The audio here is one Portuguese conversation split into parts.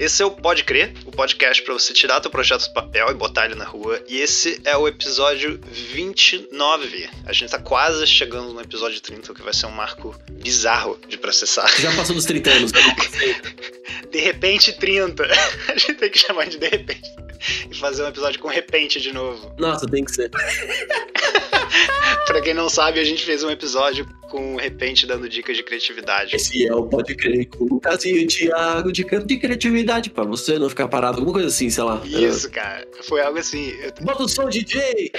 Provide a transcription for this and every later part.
Esse é o Pode Crer, o podcast para você tirar teu projeto do papel e botar ele na rua. E esse é o episódio 29. A gente tá quase chegando no episódio 30, que vai ser um marco bizarro de processar. Já passou dos 30 anos, né? De repente 30. A gente tem que chamar de de repente. E fazer um episódio com repente de novo. Nossa, tem que ser. pra quem não sabe, a gente fez um episódio com repente dando dicas de criatividade. Esse é o Pode Crer com o Lucas e o Thiago, dica de criatividade pra você não ficar parado, alguma coisa assim, sei lá. Isso, cara. Foi algo assim. Eu... Bota o som, DJ!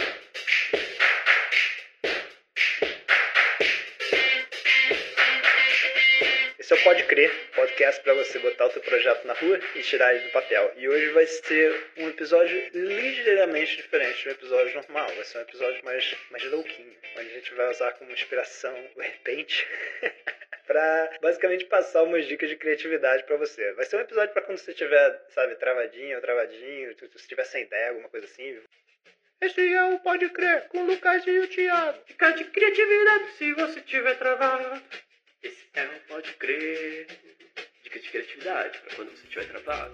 Esse é o Pode Crer, podcast para você botar o teu projeto na rua e tirar ele do papel. E hoje vai ser um episódio ligeiramente diferente do episódio normal. Vai ser um episódio mais, mais louquinho, onde a gente vai usar como inspiração o repente. para basicamente passar umas dicas de criatividade para você. Vai ser um episódio para quando você estiver, sabe, travadinho ou travadinho, se estiver sem ideia, alguma coisa assim. Esse é o Pode Crer com o Lucas e o Thiago. Dica de criatividade se você estiver travado. Esse é um Pode Crer. Dica de criatividade pra quando você estiver travado.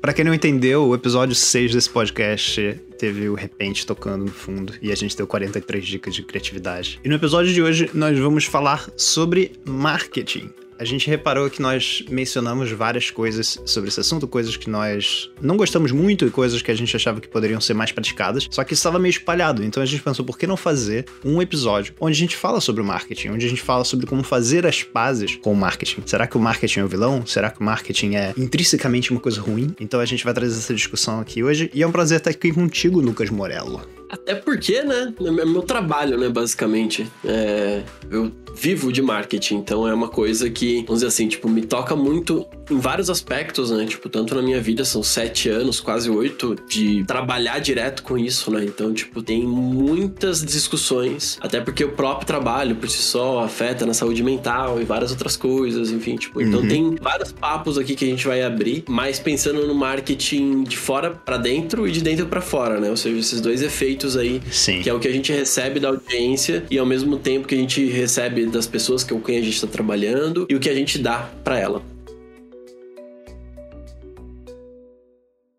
Pra quem não entendeu, o episódio 6 desse podcast teve o repente tocando no fundo e a gente deu 43 dicas de criatividade. E no episódio de hoje nós vamos falar sobre marketing. A gente reparou que nós mencionamos várias coisas sobre esse assunto, coisas que nós não gostamos muito e coisas que a gente achava que poderiam ser mais praticadas, só que estava meio espalhado. Então a gente pensou, por que não fazer um episódio onde a gente fala sobre o marketing, onde a gente fala sobre como fazer as pazes com o marketing? Será que o marketing é o vilão? Será que o marketing é intrinsecamente uma coisa ruim? Então a gente vai trazer essa discussão aqui hoje e é um prazer estar aqui contigo, Lucas Morello. Até porque, né? É meu trabalho, né, basicamente. É, eu vivo de marketing, então é uma coisa que, vamos dizer assim, tipo, me toca muito em vários aspectos, né? Tipo, tanto na minha vida, são sete anos, quase oito, de trabalhar direto com isso, né? Então, tipo, tem muitas discussões, até porque o próprio trabalho por si só afeta na saúde mental e várias outras coisas, enfim, tipo, então Uhum. tem vários papos aqui que a gente vai abrir, mas pensando no marketing de fora pra dentro e de dentro pra fora, né? Ou seja, esses dois efeitos aí Sim. que é o que a gente recebe da audiência e ao mesmo tempo que a gente recebe das pessoas com quem a gente está trabalhando e o que a gente dá para ela.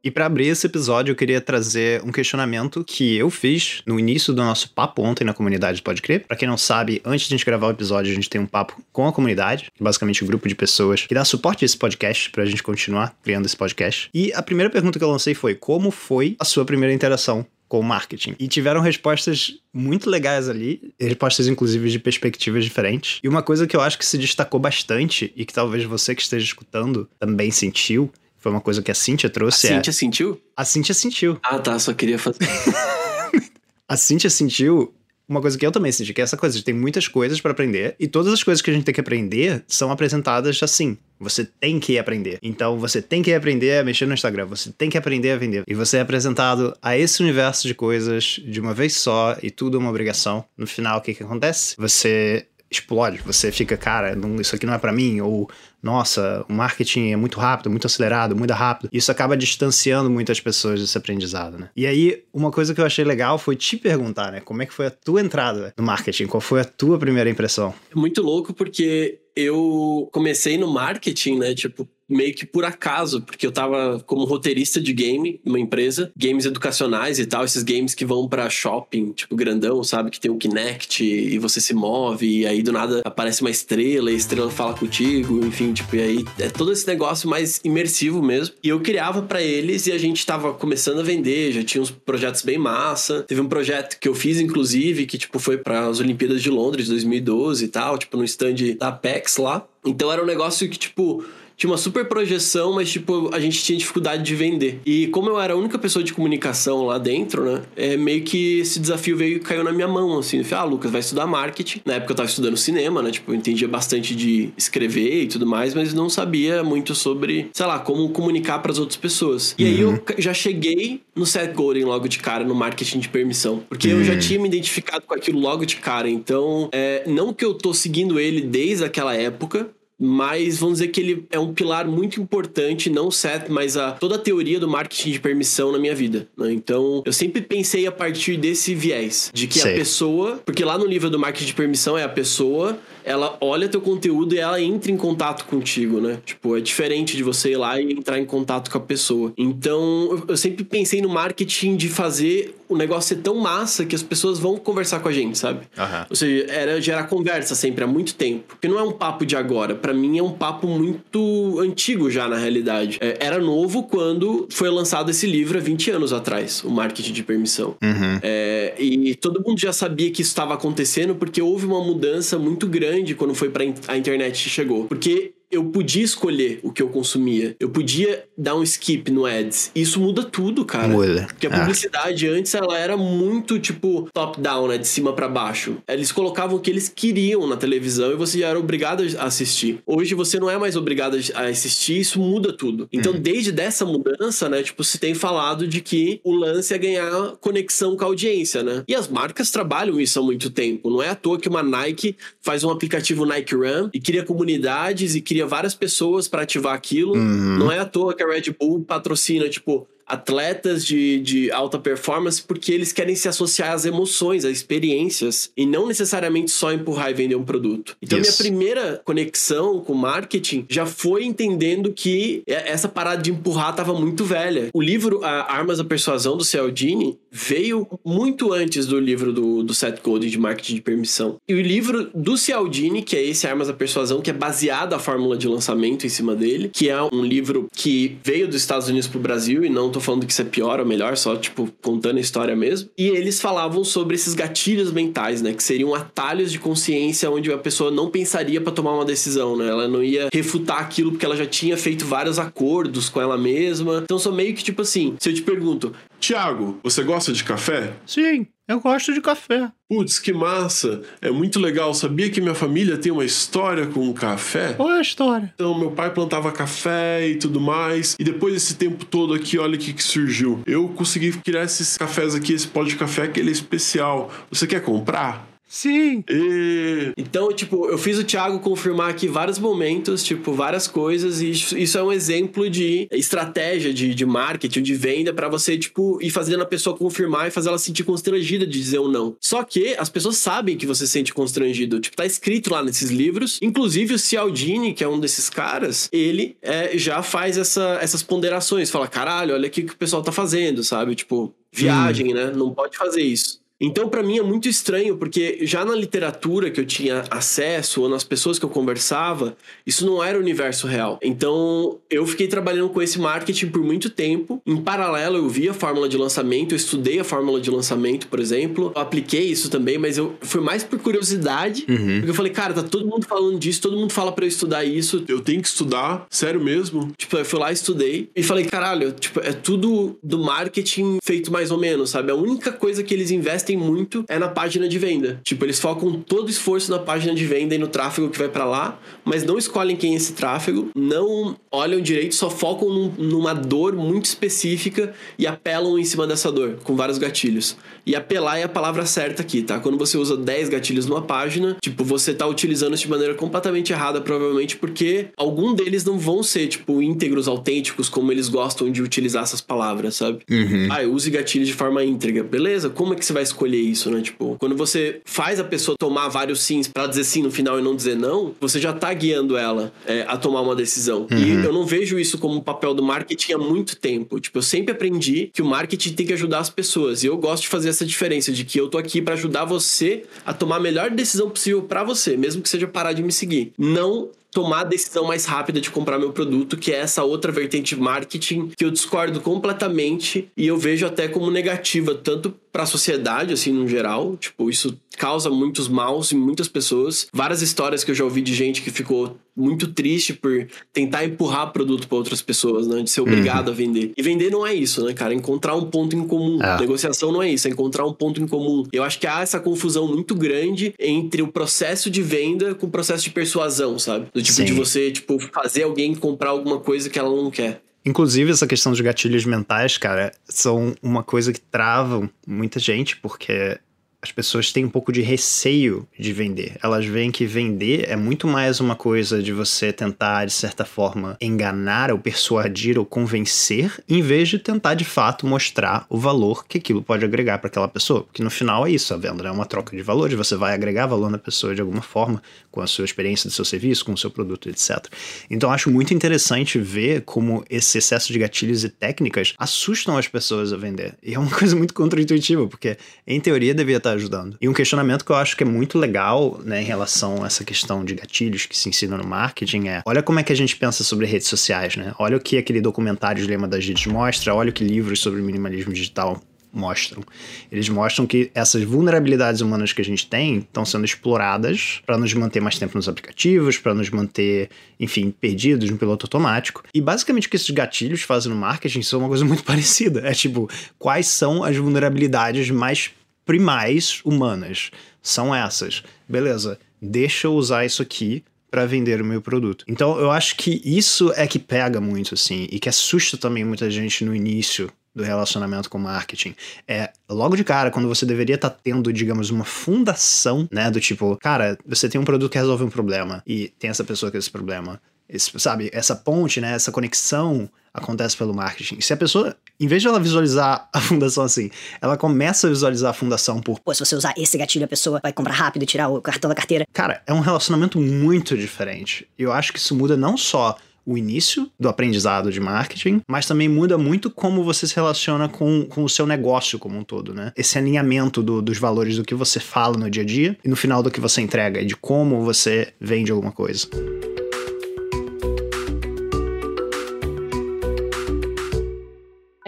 E para abrir esse episódio, eu queria trazer um questionamento que eu fiz no início do nosso papo ontem na comunidade do Pode Crer. Pra quem não sabe, antes de a gente gravar o episódio, a gente tem um papo com a comunidade, que é basicamente um grupo de pessoas que dá suporte a esse podcast pra gente continuar criando esse podcast. E a primeira pergunta que eu lancei foi: como foi a sua primeira interação com o marketing. E tiveram respostas muito legais ali, respostas inclusive de perspectivas diferentes. E uma coisa que eu acho que se destacou bastante e que talvez você que esteja escutando também sentiu, foi uma coisa que a Cíntia trouxe. é... Cíntia sentiu? A Cíntia sentiu. Ah, tá, só queria fazer. A Cíntia sentiu uma coisa que eu também senti, que é essa coisa de tem muitas coisas pra aprender e todas as coisas que a gente tem que aprender são apresentadas assim. Você tem que aprender. Então você tem que aprender a mexer no Instagram, você tem que aprender a vender. E você é apresentado a esse universo de coisas de uma vez só e tudo é uma obrigação. No final, o que, que acontece? Você explode, você fica, cara, não- isso aqui não é pra mim, ou nossa, o marketing é muito rápido, muito acelerado, muito rápido. Isso acaba distanciando muitas pessoas desse aprendizado, né? E aí, uma coisa que eu achei legal foi te perguntar, né? Como é que foi a tua entrada no marketing? Qual foi a tua primeira impressão? É muito louco porque eu comecei no marketing, né? Tipo, meio que por acaso, porque eu tava como roteirista de game numa empresa, games educacionais e tal, esses games que vão pra shopping, tipo grandão, sabe? Que tem o Kinect e você se move, e aí do nada aparece uma estrela e a estrela fala contigo, enfim, tipo, e aí é todo esse negócio mais imersivo mesmo. E eu criava pra eles e a gente tava começando a vender, já tinha uns projetos bem massa. Teve um projeto que eu fiz, inclusive, que, tipo, foi para as Olimpíadas de Londres 2012 e tal, tipo, no stand da Apex lá. Então era um negócio que, tipo, tinha uma super projeção, mas, tipo, a gente tinha dificuldade de vender. E como eu era a única pessoa de comunicação lá dentro, né, é meio que esse desafio veio e caiu na minha mão, assim. Eu falei, ah, Lucas, vai estudar marketing. Na época eu tava estudando cinema, né, tipo, eu entendia bastante de escrever e tudo mais, mas não sabia muito sobre, sei lá, como comunicar para as outras pessoas. E aí eu ca- já cheguei no Seth Godin logo de cara, no marketing de permissão. Porque eu já tinha me identificado com aquilo logo de cara. Então, é, não que eu tô seguindo ele desde aquela época, mas vamos dizer que ele é um pilar muito importante, não o Seth, mas a, toda a teoria do marketing de permissão na minha vida. Né? Então, eu sempre pensei a partir desse viés, de que Sei. a pessoa, porque lá no livro do marketing de permissão é a pessoa ela olha teu conteúdo e ela entra em contato contigo, né? Tipo, é diferente de você ir lá e entrar em contato com a pessoa. Então, eu sempre pensei no marketing de fazer o negócio ser tão massa que as pessoas vão conversar com a gente, sabe? Uhum. Ou seja, era gerar conversa sempre há muito tempo. Porque não é um papo de agora. para mim é um papo muito antigo já, na realidade. É, era novo quando foi lançado esse livro há 20 anos atrás, o Marketing de Permissão. Uhum. É, e todo mundo já sabia que isso estava acontecendo porque houve uma mudança muito grande grande quando foi para a internet chegou. Porque eu podia escolher o que eu consumia. Eu podia dar um skip no ads. Isso muda tudo, cara. Muda. Porque a ah. publicidade ah. antes ela era muito tipo top-down, né? De cima para baixo. Eles colocavam o que eles queriam na televisão e você já era obrigado a assistir. Hoje você não é mais obrigado a assistir, isso muda tudo. Então, hum. desde dessa mudança, né? Tipo, se tem falado de que o lance é ganhar conexão com a audiência, né? E as marcas trabalham isso há muito tempo. Não é à toa que uma Nike faz um aplicativo Nike Run e cria comunidades e cria várias pessoas para ativar aquilo. Uhum. Não é à toa que a Red Bull patrocina, tipo, atletas de, de alta performance porque eles querem se associar às emoções, às experiências e não necessariamente só empurrar e vender um produto. Então, minha primeira conexão com marketing já foi entendendo que essa parada de empurrar estava muito velha. O livro Armas da Persuasão do Cialdini veio muito antes do livro do, do Seth Godin de marketing de permissão. E o livro do Cialdini, que é esse Armas da Persuasão, que é baseado a fórmula de lançamento em cima dele, que é um livro que veio dos Estados Unidos para o Brasil e não tô falando que isso é pior ou melhor, só, tipo, contando a história mesmo. E eles falavam sobre esses gatilhos mentais, né? Que seriam atalhos de consciência onde a pessoa não pensaria para tomar uma decisão, né? Ela não ia refutar aquilo porque ela já tinha feito vários acordos com ela mesma. Então, são meio que, tipo assim, se eu te pergunto, Tiago, você gosta de café? Sim. Eu gosto de café. Putz, que massa! É muito legal. Sabia que minha família tem uma história com o café? Qual é a história? Então, meu pai plantava café e tudo mais. E depois desse tempo todo aqui, olha o que, que surgiu. Eu consegui criar esses cafés aqui, esse pó de café que ele é especial. Você quer comprar? Sim. E... Então, tipo, eu fiz o Thiago confirmar aqui vários momentos, tipo, várias coisas, e isso é um exemplo de estratégia de, de marketing, de venda, para você, tipo, ir fazendo a pessoa confirmar e fazer ela sentir constrangida de dizer ou um não. Só que as pessoas sabem que você se sente constrangido. Tipo, tá escrito lá nesses livros. Inclusive, o Cialdini, que é um desses caras, ele é, já faz essa, essas ponderações. Fala, caralho, olha aqui o que o pessoal tá fazendo, sabe? Tipo, viagem, hum. né? Não pode fazer isso. Então, para mim é muito estranho, porque já na literatura que eu tinha acesso, ou nas pessoas que eu conversava, isso não era o universo real. Então, eu fiquei trabalhando com esse marketing por muito tempo. Em paralelo, eu vi a fórmula de lançamento, eu estudei a fórmula de lançamento, por exemplo. Eu apliquei isso também, mas eu fui mais por curiosidade, uhum. porque eu falei, cara, tá todo mundo falando disso, todo mundo fala para eu estudar isso. Eu tenho que estudar? Sério mesmo? Tipo, eu fui lá, estudei e falei, caralho, tipo, é tudo do marketing feito mais ou menos, sabe? A única coisa que eles investem investem muito é na página de venda. Tipo, eles focam todo o esforço na página de venda e no tráfego que vai para lá, mas não escolhem quem é esse tráfego, não olham direito, só focam num, numa dor muito específica e apelam em cima dessa dor, com vários gatilhos. E apelar é a palavra certa aqui, tá? Quando você usa 10 gatilhos numa página, tipo, você tá utilizando isso de maneira completamente errada, provavelmente porque algum deles não vão ser, tipo, íntegros, autênticos, como eles gostam de utilizar essas palavras, sabe? Uhum. Ah, use gatilhos de forma íntegra. Beleza? Como é que você vai escolher? Escolher isso, né? Tipo, quando você faz a pessoa tomar vários sims para dizer sim no final e não dizer não, você já tá guiando ela é, a tomar uma decisão. Uhum. E eu não vejo isso como um papel do marketing há muito tempo. Tipo, eu sempre aprendi que o marketing tem que ajudar as pessoas. E eu gosto de fazer essa diferença de que eu tô aqui para ajudar você a tomar a melhor decisão possível para você, mesmo que seja parar de me seguir. Não tomar a decisão mais rápida de comprar meu produto, que é essa outra vertente de marketing que eu discordo completamente e eu vejo até como negativa, tanto para a sociedade, assim, no geral. Tipo, isso causa muitos maus em muitas pessoas. Várias histórias que eu já ouvi de gente que ficou muito triste por tentar empurrar produto para outras pessoas, né? De ser obrigado uhum. a vender. E vender não é isso, né, cara? Encontrar um ponto em comum. É. Negociação não é isso, é encontrar um ponto em comum. Eu acho que há essa confusão muito grande entre o processo de venda com o processo de persuasão, sabe? Do tipo Sim. de você, tipo, fazer alguém comprar alguma coisa que ela não quer. Inclusive, essa questão de gatilhos mentais, cara, são uma coisa que travam muita gente, porque as pessoas têm um pouco de receio de vender. Elas veem que vender é muito mais uma coisa de você tentar, de certa forma, enganar ou persuadir ou convencer, em vez de tentar de fato mostrar o valor que aquilo pode agregar para aquela pessoa. Porque no final é isso, a venda é uma troca de valores, você vai agregar valor na pessoa de alguma forma, com a sua experiência do seu serviço, com o seu produto, etc. Então acho muito interessante ver como esse excesso de gatilhos e técnicas assustam as pessoas a vender. E é uma coisa muito contraintuitiva, porque em teoria devia estar ajudando. E um questionamento que eu acho que é muito legal, né, em relação a essa questão de gatilhos que se ensina no marketing é: olha como é que a gente pensa sobre redes sociais, né? Olha o que aquele documentário Lema das Redes mostra, olha o que livros sobre minimalismo digital mostram. Eles mostram que essas vulnerabilidades humanas que a gente tem estão sendo exploradas para nos manter mais tempo nos aplicativos, para nos manter, enfim, perdidos no piloto automático. E basicamente o que esses gatilhos fazem no marketing são uma coisa muito parecida. É tipo, quais são as vulnerabilidades mais primais humanas. São essas. Beleza, deixa eu usar isso aqui para vender o meu produto. Então eu acho que isso é que pega muito, assim, e que assusta também muita gente no início do relacionamento com marketing. É logo de cara, quando você deveria estar tá tendo, digamos, uma fundação, né? Do tipo, cara, você tem um produto que resolve um problema e tem essa pessoa com esse problema. Esse, sabe, essa ponte, né? Essa conexão acontece pelo marketing. Se a pessoa, em vez de ela visualizar a fundação assim, ela começa a visualizar a fundação por. Pô, se você usar esse gatilho, a pessoa vai comprar rápido e tirar o cartão da carteira. Cara, é um relacionamento muito diferente. E eu acho que isso muda não só o início do aprendizado de marketing, mas também muda muito como você se relaciona com, com o seu negócio como um todo, né? Esse alinhamento do, dos valores do que você fala no dia a dia e no final do que você entrega e de como você vende alguma coisa.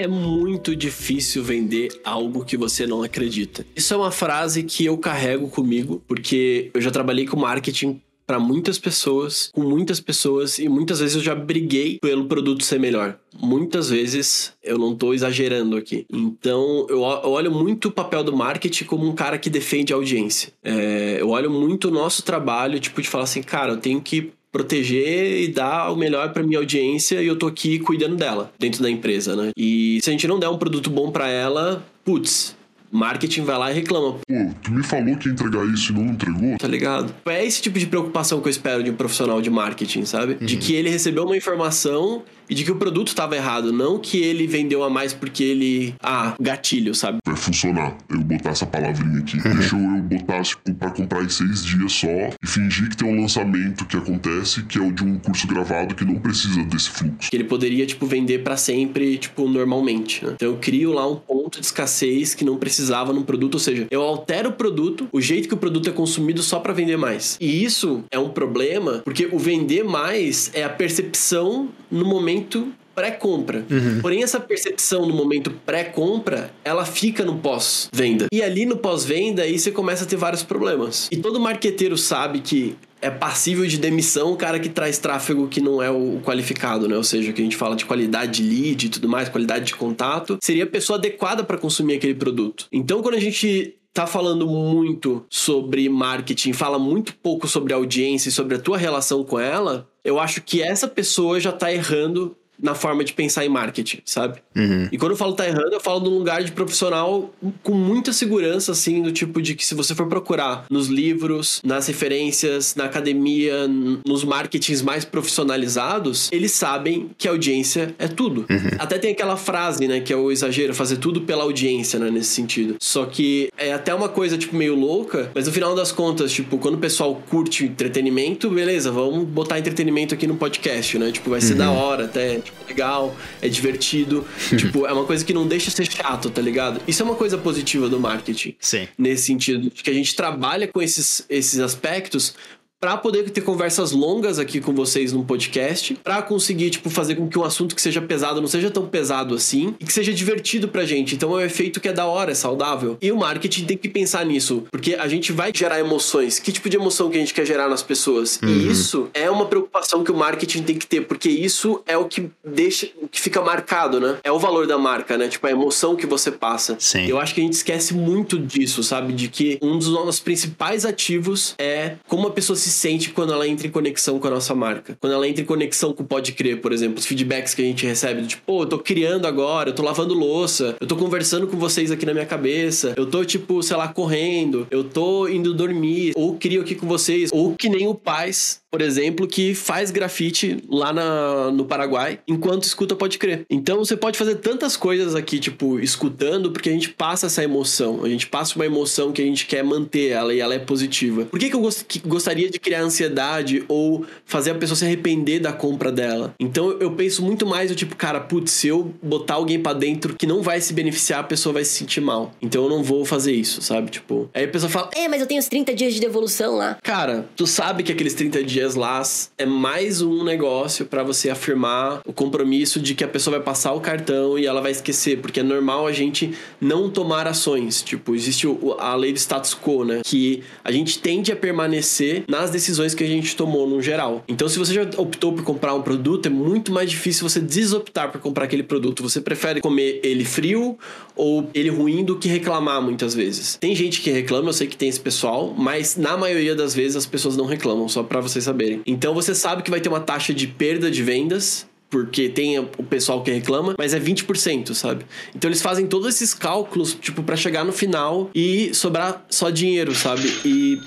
É muito difícil vender algo que você não acredita. Isso é uma frase que eu carrego comigo, porque eu já trabalhei com marketing para muitas pessoas, com muitas pessoas, e muitas vezes eu já briguei pelo produto ser melhor. Muitas vezes eu não tô exagerando aqui. Então eu, olho muito o papel do marketing como um cara que defende a audiência. É, eu olho muito o nosso trabalho, tipo, de falar assim, cara, eu tenho que proteger e dar o melhor para minha audiência e eu tô aqui cuidando dela dentro da empresa, né? E se a gente não der um produto bom para ela, putz, marketing vai lá e reclama. Pô, tu me falou que ia entregar isso e não entregou? Tá ligado? É esse tipo de preocupação que eu espero de um profissional de marketing, sabe? Uhum. De que ele recebeu uma informação e de que o produto estava errado, não que ele vendeu a mais porque ele. Ah, gatilho, sabe? Vai funcionar. Eu botar essa palavrinha aqui. Uhum. Deixa eu botar, tipo, pra comprar em seis dias só e fingir que tem um lançamento que acontece, que é o de um curso gravado que não precisa desse fluxo. Que ele poderia, tipo, vender para sempre, tipo, normalmente, né? Então eu crio lá um ponto de escassez que não precisava num produto, ou seja, eu altero o produto, o jeito que o produto é consumido só para vender mais. E isso é um problema, porque o vender mais é a percepção no momento momento pré-compra. Uhum. Porém, essa percepção no momento pré-compra, ela fica no pós-venda. E ali no pós-venda, aí você começa a ter vários problemas. E todo marqueteiro sabe que é passível de demissão o cara que traz tráfego que não é o qualificado, né? Ou seja, que a gente fala de qualidade de lead e tudo mais, qualidade de contato, seria a pessoa adequada para consumir aquele produto. Então, quando a gente tá falando muito sobre marketing, fala muito pouco sobre audiência e sobre a tua relação com ela, eu acho que essa pessoa já tá errando na forma de pensar em marketing, sabe? Uhum. E quando eu falo tá errando, eu falo de um lugar de profissional com muita segurança, assim, do tipo de que se você for procurar nos livros, nas referências, na academia, nos marketings mais profissionalizados, eles sabem que a audiência é tudo. Uhum. Até tem aquela frase, né, que é o exagero, fazer tudo pela audiência, né, nesse sentido. Só que é até uma coisa, tipo, meio louca, mas no final das contas, tipo, quando o pessoal curte entretenimento, beleza, vamos botar entretenimento aqui no podcast, né? Tipo, vai ser uhum. da hora até tipo, legal, é divertido. tipo, é uma coisa que não deixa ser chato, tá ligado? Isso é uma coisa positiva do marketing. Sim. Nesse sentido, de que a gente trabalha com esses, esses aspectos para poder ter conversas longas aqui com vocês no podcast, para conseguir tipo fazer com que um assunto que seja pesado não seja tão pesado assim e que seja divertido pra gente. Então é um efeito que é da hora, é saudável. E o marketing tem que pensar nisso, porque a gente vai gerar emoções. Que tipo de emoção que a gente quer gerar nas pessoas? Uhum. E isso é uma preocupação que o marketing tem que ter, porque isso é o que deixa, o que fica marcado, né? É o valor da marca, né? Tipo a emoção que você passa. Sim. Eu acho que a gente esquece muito disso, sabe? De que um dos nossos principais ativos é como a pessoa se sente quando ela entra em conexão com a nossa marca. Quando ela entra em conexão com o Pode Crer, por exemplo, os feedbacks que a gente recebe, do tipo, pô, eu tô criando agora, eu tô lavando louça, eu tô conversando com vocês aqui na minha cabeça, eu tô, tipo, sei lá, correndo, eu tô indo dormir, ou crio aqui com vocês, ou que nem o Paz, por exemplo, que faz grafite lá na, no Paraguai enquanto escuta Pode Crer. Então você pode fazer tantas coisas aqui, tipo, escutando, porque a gente passa essa emoção, a gente passa uma emoção que a gente quer manter ela e ela é positiva. Por que, que eu gost que gostaria de criar ansiedade ou fazer a pessoa se arrepender da compra dela? Então eu penso muito mais do tipo, cara, putz, se eu botar alguém para dentro que não vai se beneficiar, a pessoa vai se sentir mal. Então eu não vou fazer isso, sabe? Tipo, aí a pessoa fala, É, mas eu tenho os 30 dias de devolução lá. Cara, tu sabe que aqueles 30 dias lá é mais um negócio para você afirmar o compromisso de que a pessoa vai passar o cartão e ela vai esquecer, porque é normal a gente não tomar ações. Tipo, existe a lei do status quo, né? Que a gente tende a permanecer nas decisões que a gente tomou no geral. Então, se você já optou por comprar um produto, é muito mais difícil você desoptar por comprar aquele produto. Você prefere comer ele frio ou ele ruim do que reclamar muitas vezes. Tem gente que reclama, eu sei que tem esse pessoal, mas na maioria das vezes as pessoas não reclamam, só para vocês saberem. Então você sabe que vai ter uma taxa de perda de vendas porque tem o pessoal que reclama, mas é 20%, sabe? Então eles fazem todos esses cálculos, tipo, para chegar no final e sobrar só dinheiro, sabe? E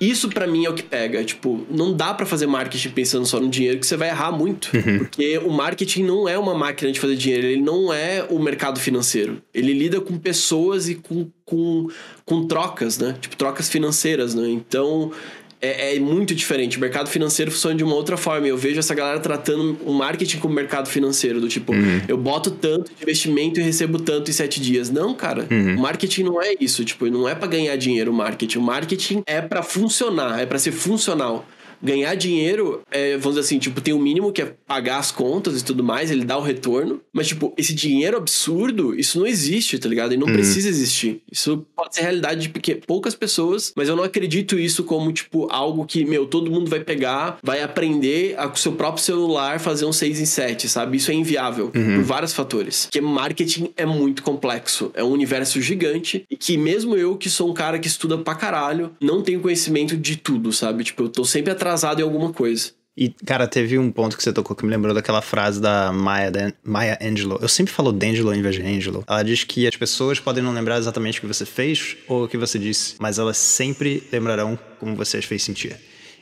isso para mim é o que pega. Tipo, não dá para fazer marketing pensando só no dinheiro, que você vai errar muito. Uhum. Porque o marketing não é uma máquina de fazer dinheiro, ele não é o mercado financeiro. Ele lida com pessoas e com, com, com trocas, né? Tipo, trocas financeiras, né? Então, é, é, muito diferente. O mercado financeiro funciona de uma outra forma. Eu vejo essa galera tratando o marketing como mercado financeiro, do tipo, uhum. eu boto tanto de investimento e recebo tanto em sete dias. Não, cara. Uhum. O marketing não é isso. Tipo, não é para ganhar dinheiro o marketing. O marketing é para funcionar, é para ser funcional ganhar dinheiro, é, vamos dizer assim, tipo, tem o mínimo que é pagar as contas e tudo mais, ele dá o retorno. Mas, tipo, esse dinheiro absurdo, isso não existe, tá ligado? E não uhum. precisa existir. Isso pode ser realidade de pequeno, poucas pessoas, mas eu não acredito isso como, tipo, algo que, meu, todo mundo vai pegar, vai aprender a, com o seu próprio celular fazer um 6 em 7, sabe? Isso é inviável uhum. por vários fatores. Porque marketing é muito complexo, é um universo gigante e que mesmo eu, que sou um cara que estuda pra caralho, não tenho conhecimento de tudo, sabe? Tipo, eu tô sempre atrás atrasado em alguma coisa. E, cara, teve um ponto que você tocou que me lembrou daquela frase da Maya, Maya Angelou. Eu sempre falo D'Angelo em vez de Angelo. Ela diz que as pessoas podem não lembrar exatamente o que você fez ou o que você disse, mas elas sempre lembrarão como você as fez sentir.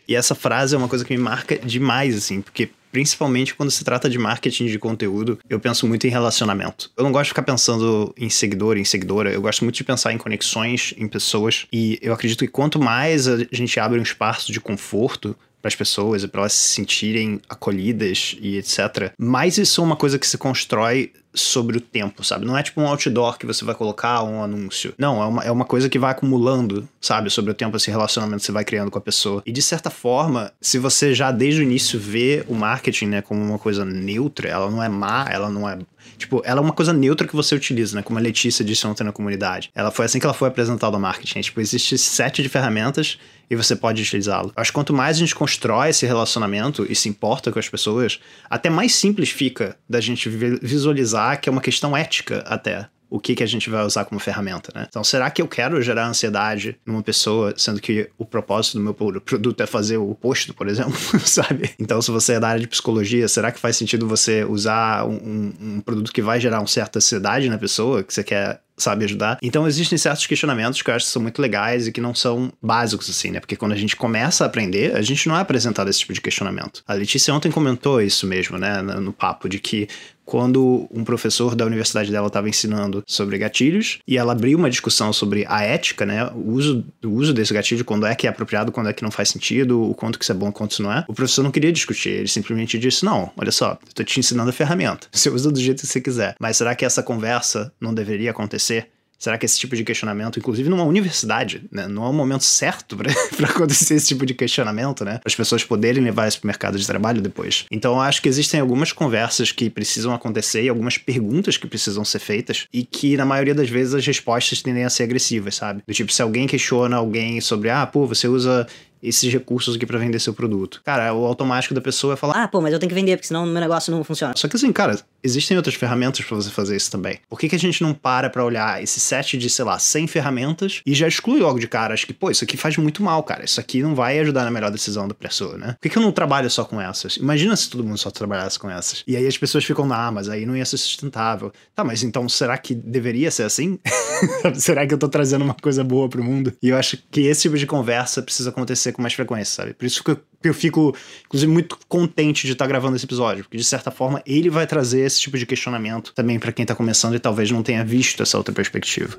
E essa frase é uma coisa que me marca demais, assim, porque principalmente quando se trata de marketing de conteúdo, eu penso muito em relacionamento. Eu não gosto de ficar pensando em seguidor, em seguidora, eu gosto muito de pensar em conexões, em pessoas, e eu acredito que quanto mais a gente abre um espaço de conforto para as pessoas e para elas se sentirem acolhidas e etc. Mas isso é uma coisa que se constrói sobre o tempo, sabe? Não é tipo um outdoor que você vai colocar um anúncio. Não, é uma, é uma coisa que vai acumulando, sabe? Sobre o tempo, esse relacionamento que você vai criando com a pessoa. E de certa forma, se você já desde o início vê o marketing, né, como uma coisa neutra, ela não é má, ela não é Tipo, ela é uma coisa neutra que você utiliza, né? Como a Letícia disse ontem na comunidade. Ela foi assim que ela foi apresentada ao marketing. Tipo, existe sete de ferramentas e você pode utilizá-lo. Acho que quanto mais a gente constrói esse relacionamento e se importa com as pessoas, até mais simples fica da gente visualizar que é uma questão ética até o que, que a gente vai usar como ferramenta, né? Então, será que eu quero gerar ansiedade numa pessoa, sendo que o propósito do meu produto é fazer o oposto, por exemplo, sabe? Então, se você é da área de psicologia, será que faz sentido você usar um, um produto que vai gerar uma certa ansiedade na pessoa, que você quer sabe ajudar. Então existem certos questionamentos que eu acho que são muito legais e que não são básicos assim, né? Porque quando a gente começa a aprender, a gente não é apresentado esse tipo de questionamento. A Letícia ontem comentou isso mesmo, né, no papo de que quando um professor da universidade dela estava ensinando sobre gatilhos e ela abriu uma discussão sobre a ética, né, o uso, o uso desse gatilho, quando é que é apropriado, quando é que não faz sentido, o quanto que isso é bom, o quanto isso não é. O professor não queria discutir, ele simplesmente disse: "Não, olha só, eu tô te ensinando a ferramenta. Você usa do jeito que você quiser. Mas será que essa conversa não deveria acontecer Será que esse tipo de questionamento, inclusive numa universidade, né, não é o momento certo para acontecer esse tipo de questionamento, né? Para as pessoas poderem levar isso para o mercado de trabalho depois. Então, eu acho que existem algumas conversas que precisam acontecer e algumas perguntas que precisam ser feitas e que, na maioria das vezes, as respostas tendem a ser agressivas, sabe? Do tipo, se alguém questiona alguém sobre, ah, pô, você usa esses recursos aqui para vender seu produto. Cara, o automático da pessoa é falar, Ah, pô, mas eu tenho que vender, porque senão meu negócio não funciona. só que assim, cara, existem outras ferramentas para você fazer isso também. Por que, que a gente não para pra olhar esse set de, sei lá, 100 ferramentas e já exclui logo de cara? Acho que, pô, isso aqui faz muito mal, cara. Isso aqui não vai ajudar na melhor decisão da pessoa, né? Por que, que eu não trabalho só com essas? Imagina se todo mundo só trabalhasse com essas. E aí as pessoas ficam, ah, mas aí não ia ser sustentável. Tá, mas então será que deveria ser assim? será que eu tô trazendo uma coisa boa pro mundo? E eu acho que esse tipo de conversa precisa acontecer com mais frequência, sabe? Por isso que eu fico, inclusive, muito contente de estar gravando esse episódio, porque de certa forma ele vai trazer esse tipo de questionamento também para quem tá começando e talvez não tenha visto essa outra perspectiva.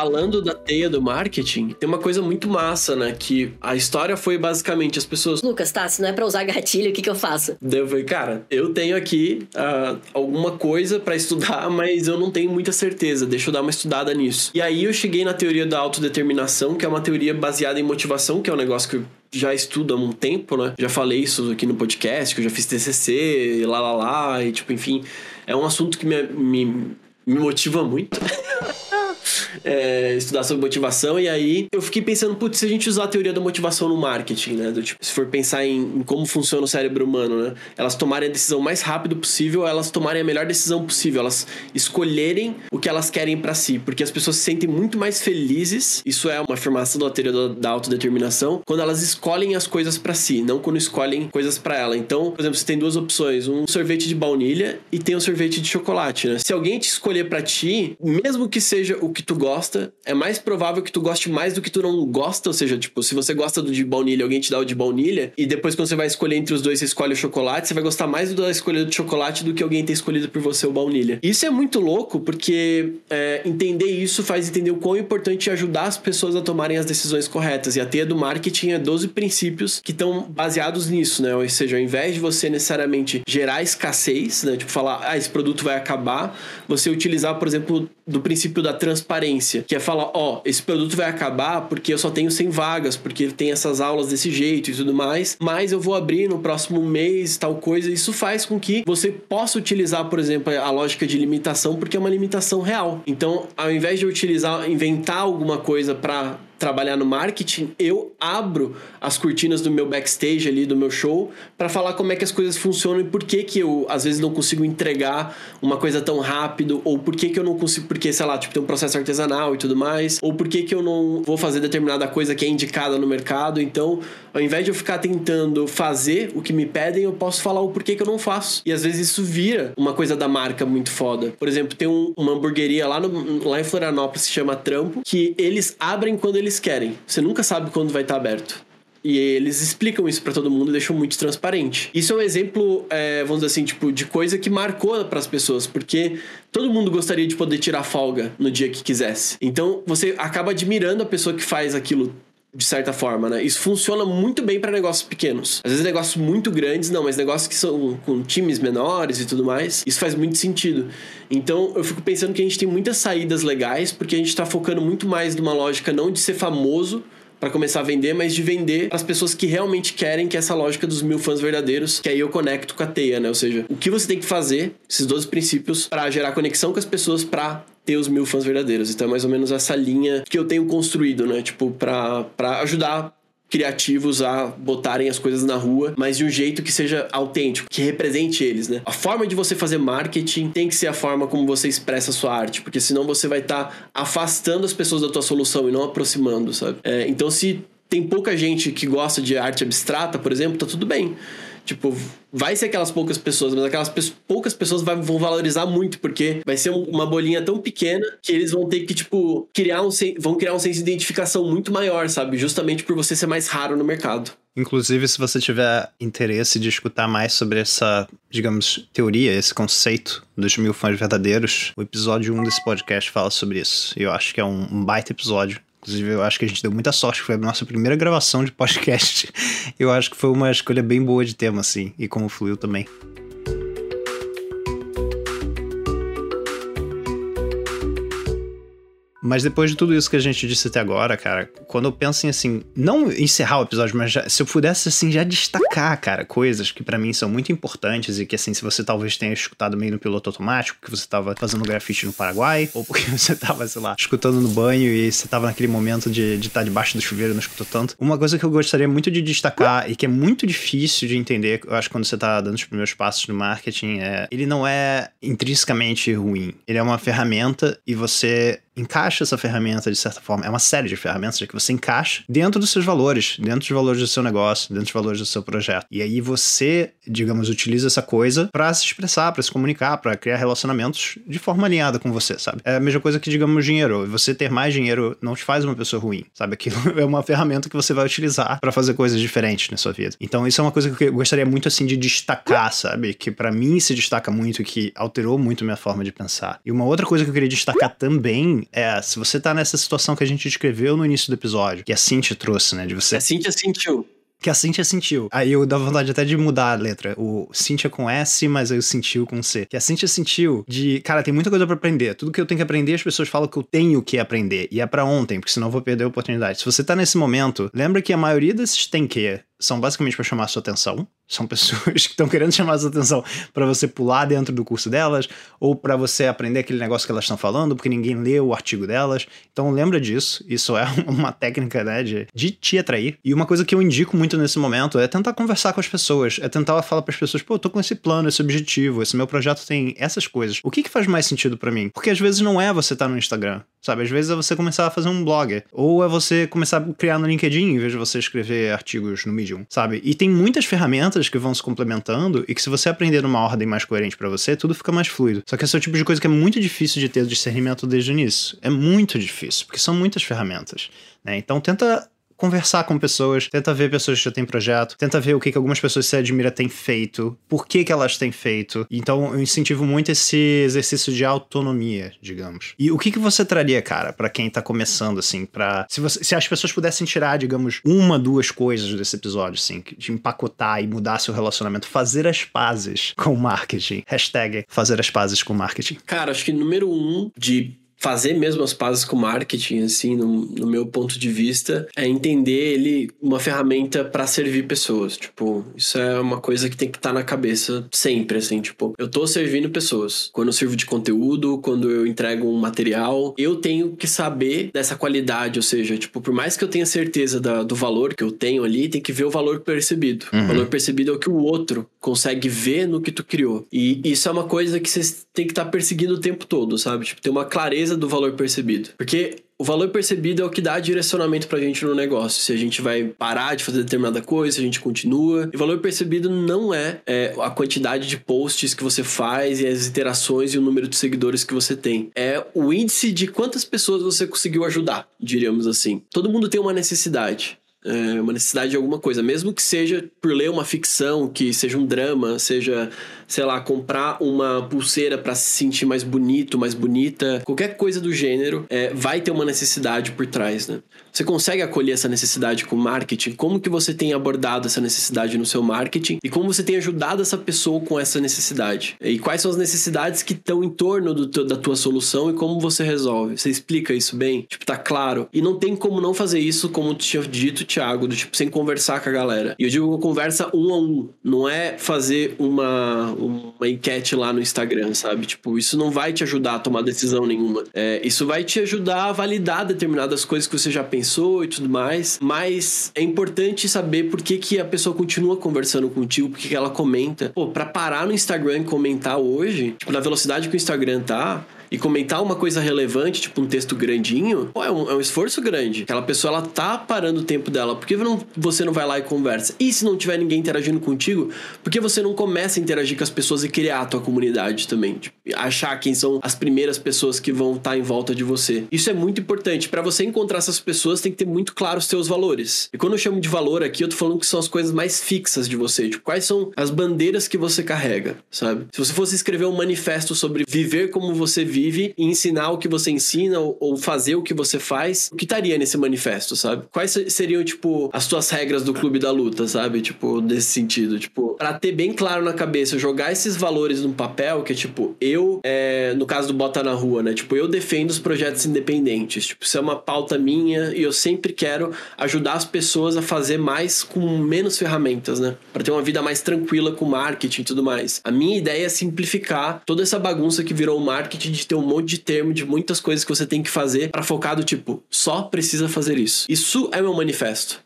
Falando da teia do marketing, tem uma coisa muito massa, né? Que a história foi basicamente as pessoas. Lucas, tá, se não é pra usar gatilho, o que que eu faço? Daí eu falei, cara, eu tenho aqui ah, alguma coisa pra estudar, mas eu não tenho muita certeza. Deixa eu dar uma estudada nisso. E aí eu cheguei na teoria da autodeterminação, que é uma teoria baseada em motivação, que é um negócio que eu já estudo há um tempo, né? Já falei isso aqui no podcast, que eu já fiz TCC, e lá lá lá, e tipo, enfim, é um assunto que me, me, me motiva muito. é, estudar sobre motivação, e aí eu fiquei pensando, putz, se a gente usar a teoria da motivação no marketing, né? Do, tipo, se for pensar em, em como funciona o cérebro humano, né? Elas tomarem a decisão mais rápido possível, elas tomarem a melhor decisão possível, elas escolherem o que elas querem para si, porque as pessoas se sentem muito mais felizes, isso é uma afirmação da teoria da, da autodeterminação, quando elas escolhem as coisas para si, não quando escolhem coisas para ela. Então, por exemplo, você tem duas opções, um sorvete de baunilha e tem um sorvete de chocolate, né? Se alguém te escolher para ti, mesmo que seja o que tu gosta, é mais provável que tu goste mais do que tu não gosta. Ou seja, tipo, se você gosta do de baunilha, alguém te dá o de baunilha, e depois quando você vai escolher entre os dois, você escolhe o chocolate, você vai gostar mais da escolha do chocolate do que alguém ter escolhido por você o baunilha. Isso é muito louco, porque é, entender isso faz entender o quão importante é ajudar as pessoas a tomarem as decisões corretas. E a teia do marketing é 12 princípios que estão baseados nisso, né? Ou seja, ao invés de você necessariamente gerar escassez, né? Tipo, falar, ah, esse produto vai acabar, você utilizar, por exemplo, do princípio da transparência, que é falar, ó, oh, esse produto vai acabar porque eu só tenho 100 vagas, porque ele tem essas aulas desse jeito e tudo mais, mas eu vou abrir no próximo mês tal coisa. Isso faz com que você possa utilizar, por exemplo, a lógica de limitação, porque é uma limitação real. Então, ao invés de utilizar, inventar alguma coisa para trabalhar no marketing, eu abro as cortinas do meu backstage ali, do meu show, para falar como é que as coisas funcionam e por que que eu, às vezes, não consigo entregar uma coisa tão rápido, ou por que que eu não consigo, porque, sei lá, tipo, tem um processo artesanal e tudo mais, ou por que que eu não vou fazer determinada coisa que é indicada no mercado. Então, ao invés de eu ficar tentando fazer o que me pedem, eu posso falar o porquê que eu não faço. E às vezes isso vira uma coisa da marca muito foda. Por exemplo, tem um, uma hamburgueria lá, no, lá em Florianópolis que se chama Trampo, que eles abrem quando eles querem. Você nunca sabe quando vai estar aberto. E eles explicam isso para todo mundo e deixam muito transparente. Isso é um exemplo, é, vamos dizer assim, tipo, de coisa que marcou para as pessoas, porque todo mundo gostaria de poder tirar folga no dia que quisesse. Então você acaba admirando a pessoa que faz aquilo de certa forma, né? Isso funciona muito bem para negócios pequenos. Às vezes negócios muito grandes, não, mas negócios que são com times menores e tudo mais, isso faz muito sentido. Então, eu fico pensando que a gente tem muitas saídas legais, porque a gente tá focando muito mais numa lógica não de ser famoso, para começar a vender, mas de vender para as pessoas que realmente querem que essa lógica dos mil fãs verdadeiros, que aí eu conecto com a teia, né? Ou seja, o que você tem que fazer, esses 12 princípios, para gerar conexão com as pessoas, para ter os mil fãs verdadeiros. Então é mais ou menos essa linha que eu tenho construído, né? Tipo, para ajudar criativos a botarem as coisas na rua, mas de um jeito que seja autêntico, que represente eles, né? A forma de você fazer marketing tem que ser a forma como você expressa a sua arte, porque senão você vai estar tá afastando as pessoas da tua solução e não aproximando, sabe? É, então, se tem pouca gente que gosta de arte abstrata, por exemplo, tá tudo bem. Tipo, vai ser aquelas poucas pessoas, mas aquelas pe poucas pessoas vai, vão valorizar muito, porque vai ser um, uma bolinha tão pequena que eles vão ter que, tipo, criar um, vão criar um senso de identificação muito maior, sabe? Justamente por você ser mais raro no mercado. Inclusive, se você tiver interesse de escutar mais sobre essa, digamos, teoria, esse conceito dos mil fãs verdadeiros, o episódio 1 desse podcast fala sobre isso. E eu acho que é um baita episódio. Inclusive, eu acho que a gente deu muita sorte, foi a nossa primeira gravação de podcast. Eu acho que foi uma escolha bem boa de tema, assim, e como fluiu também. Mas depois de tudo isso que a gente disse até agora, cara, quando eu penso em assim, não encerrar o episódio, mas já, se eu pudesse assim já destacar, cara, coisas que para mim são muito importantes e que assim, se você talvez tenha escutado meio no piloto automático, que você tava fazendo grafite no Paraguai, ou porque você tava, sei lá, escutando no banho e você tava naquele momento de estar de tá debaixo do chuveiro e não escutou tanto. Uma coisa que eu gostaria muito de destacar e que é muito difícil de entender, eu acho, quando você tá dando os primeiros passos no marketing, é ele não é intrinsecamente ruim. Ele é uma ferramenta e você encaixa essa ferramenta de certa forma. É uma série de ferramentas que você encaixa dentro dos seus valores, dentro dos valores do seu negócio, dentro dos valores do seu projeto. E aí você, digamos, utiliza essa coisa para se expressar, para se comunicar, para criar relacionamentos de forma alinhada com você, sabe? É a mesma coisa que, digamos, dinheiro. Você ter mais dinheiro não te faz uma pessoa ruim, sabe? Aquilo é uma ferramenta que você vai utilizar para fazer coisas diferentes na sua vida. Então, isso é uma coisa que eu gostaria muito, assim, de destacar, sabe? Que para mim se destaca muito, que alterou muito minha forma de pensar. E uma outra coisa que eu queria destacar também é, se você tá nessa situação que a gente descreveu no início do episódio, que a Cintia trouxe, né? De você. A Cintia sentiu que a Cintia sentiu. Aí eu dá vontade até de mudar a letra. O Cintia com S, mas aí o sentiu com C. Que a Cintia sentiu de, cara, tem muita coisa para aprender. Tudo que eu tenho que aprender, as pessoas falam que eu tenho que aprender. E é para ontem, porque senão eu vou perder a oportunidade. Se você tá nesse momento, lembra que a maioria desses tem que são basicamente para chamar a sua atenção. São pessoas que estão querendo chamar a sua atenção para você pular dentro do curso delas ou para você aprender aquele negócio que elas estão falando, porque ninguém leu o artigo delas. Então lembra disso. Isso é uma técnica, né, de, de te atrair. E uma coisa que eu indico muito nesse momento é tentar conversar com as pessoas, é tentar falar para as pessoas, pô, eu tô com esse plano, esse objetivo, esse meu projeto tem essas coisas. O que que faz mais sentido para mim? Porque às vezes não é você estar tá no Instagram, sabe? Às vezes é você começar a fazer um blog, ou é você começar a criar no LinkedIn em vez de você escrever artigos no Medium, sabe? E tem muitas ferramentas que vão se complementando e que se você aprender numa ordem mais coerente para você, tudo fica mais fluido. Só que esse é o tipo de coisa que é muito difícil de ter discernimento desde o início. É muito difícil, porque são muitas ferramentas. Né? Então tenta conversar com pessoas, tenta ver pessoas que já têm projeto, tenta ver o que, que algumas pessoas que você admira têm feito, por que, que elas têm feito. Então eu incentivo muito esse exercício de autonomia, digamos. E o que, que você traria, cara, para quem tá começando, assim, para se, se as pessoas pudessem tirar, digamos, uma, duas coisas desse episódio, assim, de empacotar e mudar seu relacionamento, fazer as pazes com o marketing. Hashtag fazer as pazes com o marketing. Cara, acho que número um de fazer mesmo as pazes com marketing, assim, no, no meu ponto de vista, é entender ele uma ferramenta para servir pessoas. Tipo, isso é uma coisa que tem que estar tá na cabeça sempre, assim, tipo, eu tô servindo pessoas. Quando eu sirvo de conteúdo, quando eu entrego um material, eu tenho que saber dessa qualidade, ou seja, tipo, por mais que eu tenha certeza da, do valor que eu tenho ali, tem que ver o valor percebido. Uhum. O valor percebido é o que o outro consegue ver no que tu criou. E isso é uma coisa que você tem que estar tá perseguindo o tempo todo, sabe? Tipo, ter uma clareza do valor percebido. Porque o valor percebido é o que dá direcionamento pra gente no negócio. Se a gente vai parar de fazer determinada coisa, se a gente continua. E valor percebido não é, é, a quantidade de posts que você faz e as interações e o número de seguidores que você tem. É o índice de quantas pessoas você conseguiu ajudar, diríamos assim. Todo mundo tem uma necessidade é, uma necessidade de alguma coisa, mesmo que seja por ler uma ficção, que seja um drama, seja, sei lá, comprar uma pulseira para se sentir mais bonito, mais bonita, qualquer coisa do gênero, é, vai ter uma necessidade por trás, né? Você consegue acolher essa necessidade com marketing? Como que você tem abordado essa necessidade no seu marketing e como você tem ajudado essa pessoa com essa necessidade? E quais são as necessidades que estão em torno do, da tua solução e como você resolve? Você explica isso bem? Tipo, tá claro? E não tem como não fazer isso, como tu tinha dito, Thiago, do tipo, sem conversar com a galera. E eu digo conversa um a um, não é fazer uma, uma enquete lá no Instagram, sabe? Tipo, isso não vai te ajudar a tomar decisão nenhuma. É, isso vai te ajudar a validar determinadas coisas que você já pensou e tudo mais, mas é importante saber por que, que a pessoa continua conversando contigo, por que, que ela comenta. Pô, pra parar no Instagram e comentar hoje, tipo, na velocidade que o Instagram tá, e comentar uma coisa relevante, tipo um texto grandinho, pô, é, um, é um esforço grande. Aquela pessoa, ela tá parando o tempo dela. Por que não, você não vai lá e conversa? E se não tiver ninguém interagindo contigo, por que você não começa a interagir com as pessoas e criar a tua comunidade também? Tipo, achar quem são as primeiras pessoas que vão estar tá em volta de você. Isso é muito importante. para você encontrar essas pessoas, tem que ter muito claro os seus valores. E quando eu chamo de valor aqui, eu tô falando que são as coisas mais fixas de você. Tipo, quais são as bandeiras que você carrega, sabe? Se você fosse escrever um manifesto sobre viver como você vive, vive e ensinar o que você ensina ou, fazer o que você faz, o que estaria nesse manifesto, sabe? Quais se- seriam, tipo, as tuas regras do clube da luta, sabe? Tipo, nesse sentido. Tipo, pra ter bem claro na cabeça, jogar esses valores num papel, que é tipo, eu, é, no caso do Bota na Rua, né? Tipo, eu defendo os projetos independentes. Tipo, isso é uma pauta minha e eu sempre quero ajudar as pessoas a fazer mais com menos ferramentas, né? Pra ter uma vida mais tranquila com marketing e tudo mais. A minha ideia é simplificar toda essa bagunça que virou o marketing de ter um monte de termo, de muitas coisas que você tem que fazer pra focar do tipo, só precisa fazer isso. Isso é meu manifesto.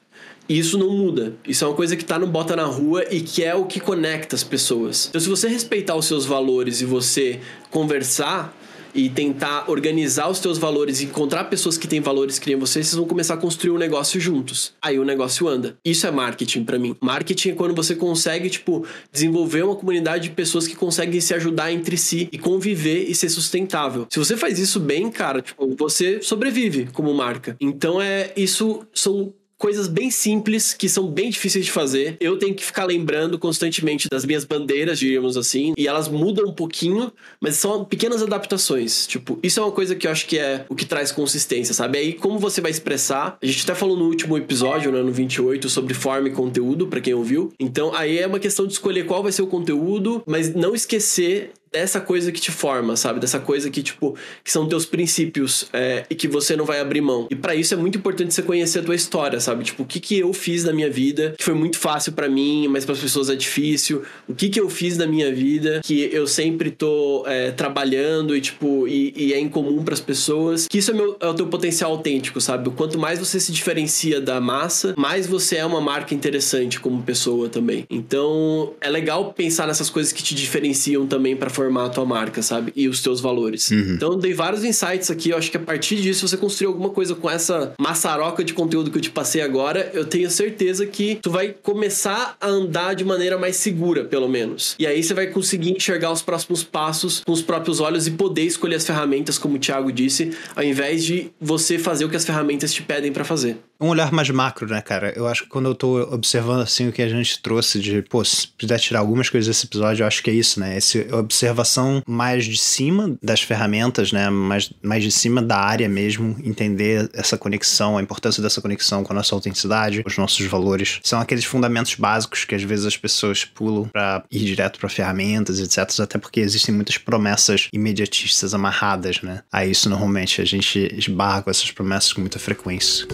E isso não muda. Isso é uma coisa que tá no Bota na Rua e que é o que conecta as pessoas. Então, se você respeitar os seus valores e você conversar e tentar organizar os teus valores encontrar pessoas que têm valores que nem você, vocês vão começar a construir um negócio juntos. Aí o negócio anda. Isso é marketing pra mim. Marketing é quando você consegue, tipo, desenvolver uma comunidade de pessoas que conseguem se ajudar entre si e conviver e ser sustentável. Se você faz isso bem, cara, tipo, você sobrevive como marca. Então é isso são coisas bem simples que são bem difíceis de fazer. Eu tenho que ficar lembrando constantemente das minhas bandeiras, diríamos assim, e elas mudam um pouquinho, mas são pequenas adaptações. Tipo, isso é uma coisa que eu acho que é o que traz consistência, sabe? Aí como você vai expressar? A gente até falou no último episódio, né, no 28, sobre forma e conteúdo, pra quem ouviu. Então, aí é uma questão de escolher qual vai ser o conteúdo, mas não esquecer dessa coisa que te forma, sabe? Dessa coisa que, tipo, que são teus princípios é, e que você não vai abrir mão. E para isso é muito importante você conhecer a tua história, sabe? Tipo, o que que eu fiz na minha vida que foi muito fácil para mim, mas para as pessoas é difícil. O que que eu fiz na minha vida que eu sempre tô é, trabalhando e, tipo, e, e é incomum para as pessoas. Que isso é, meu, é o teu potencial autêntico, sabe? Quanto mais você se diferencia da massa, mais você é uma marca interessante como pessoa também. Então, é legal pensar nessas coisas que te diferenciam também para formar a tua marca, sabe? E os teus valores. Então, eu dei vários insights aqui. Eu acho que a partir disso, você construir alguma coisa com essa maçaroca de conteúdo que eu te passei agora, eu tenho certeza que tu vai começar a andar de maneira mais segura, pelo menos. E aí você vai conseguir enxergar os próximos passos com os próprios olhos e poder escolher as ferramentas, como o Thiago disse, ao invés de você fazer o que as ferramentas te pedem para fazer. Um olhar mais macro, né, cara? Eu acho que quando eu tô observando, assim, o que a gente trouxe de, pô, se puder tirar algumas coisas desse episódio, eu acho que é isso, né? Essa observação mais de cima das ferramentas, né? Mais, mais de cima da área mesmo, entender essa conexão, a importância dessa conexão com a nossa autenticidade, os nossos valores. São aqueles fundamentos básicos que às vezes as pessoas pulam pra ir direto pra ferramentas, etc. Até porque existem muitas promessas imediatistas amarradas, né? A isso, normalmente, a gente esbarra com essas promessas com muita frequência.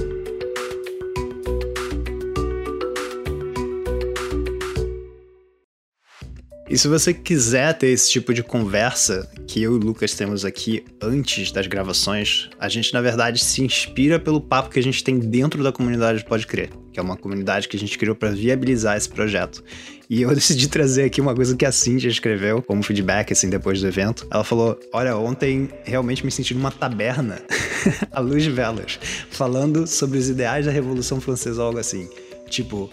E se você quiser ter esse tipo de conversa que eu e o Lucas temos aqui antes das gravações, a gente na verdade se inspira pelo papo que a gente tem dentro da comunidade Pode Crer, que é uma comunidade que a gente criou para viabilizar esse projeto. E eu decidi trazer aqui uma coisa que a Cintia escreveu como feedback assim depois do evento. Ela falou: "Olha, ontem realmente me senti numa taberna à luz de velas, falando sobre os ideais da Revolução Francesa ou algo assim. Tipo,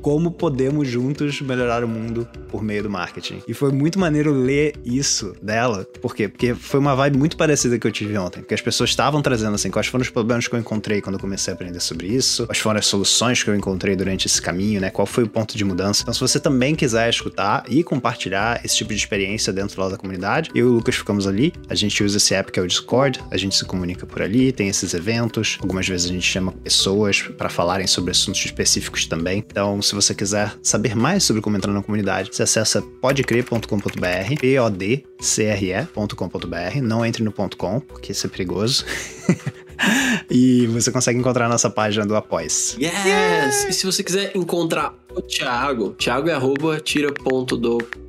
como podemos juntos melhorar o mundo por meio do marketing. E foi muito maneiro ler isso dela. Por quê? Porque foi uma vibe muito parecida que eu tive ontem. Porque as pessoas estavam trazendo assim, quais foram os problemas que eu encontrei quando eu comecei a aprender sobre isso, quais foram as soluções que eu encontrei durante esse caminho, né? Qual foi o ponto de mudança. Então, se você também quiser escutar e compartilhar esse tipo de experiência dentro lá da comunidade, eu e o Lucas ficamos ali. A gente usa esse app que é o Discord, a gente se comunica por ali, tem esses eventos. Algumas vezes a gente chama pessoas para falarem sobre assuntos específicos também. Então, se você quiser saber mais sobre como entrar na comunidade, você acessa podcre.com.br, p-o-d-c-r-e.com.br. Não entre no .com, porque isso é perigoso. e você consegue encontrar nossa página do Após. Yes! E se você quiser encontrar o Thiago, Thiago é arroba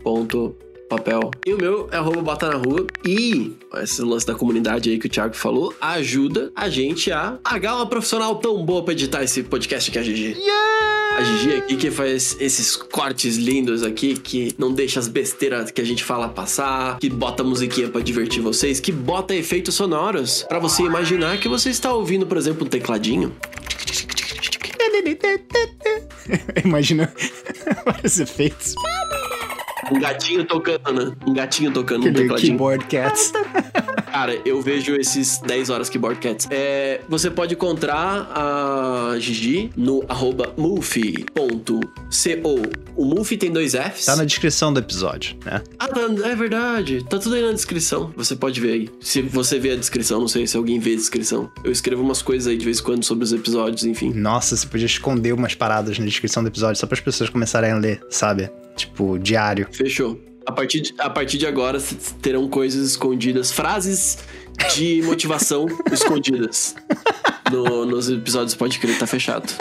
ponto papel. E o meu é arroba bota na rua. E esse lance da comunidade aí que o Thiago falou ajuda a gente a pagar uma profissional tão boa pra editar esse podcast que é a Gigi. A Gigi aqui que faz esses cortes lindos aqui, que não deixa as besteiras que a gente fala passar, que bota musiquinha pra divertir vocês, que bota efeitos sonoros pra você imaginar que você está ouvindo, por exemplo, um tecladinho. Imagina vários efeitos. Um gatinho tocando, né? Um gatinho tocando um Aquele tecladinho. keyboard cats. Cara, eu vejo esses 10 horas Keyboard Cats. É, você pode encontrar a Gigi no arroba mufi.co. O Mufi tem dois Fs. Tá na descrição do episódio, né? Ah, tá, é verdade. Tá tudo aí na descrição. Você pode ver aí. Se você vê a descrição, não sei se alguém vê a descrição. Eu escrevo umas coisas aí de vez em quando sobre os episódios, enfim. Nossa, você podia esconder umas paradas na descrição do episódio só para as pessoas começarem a ler, sabe? Tipo, diário. Fechou. A partir de, a partir de agora terão coisas escondidas, frases de motivação escondidas no- nos episódios Pode Crer, tá fechado.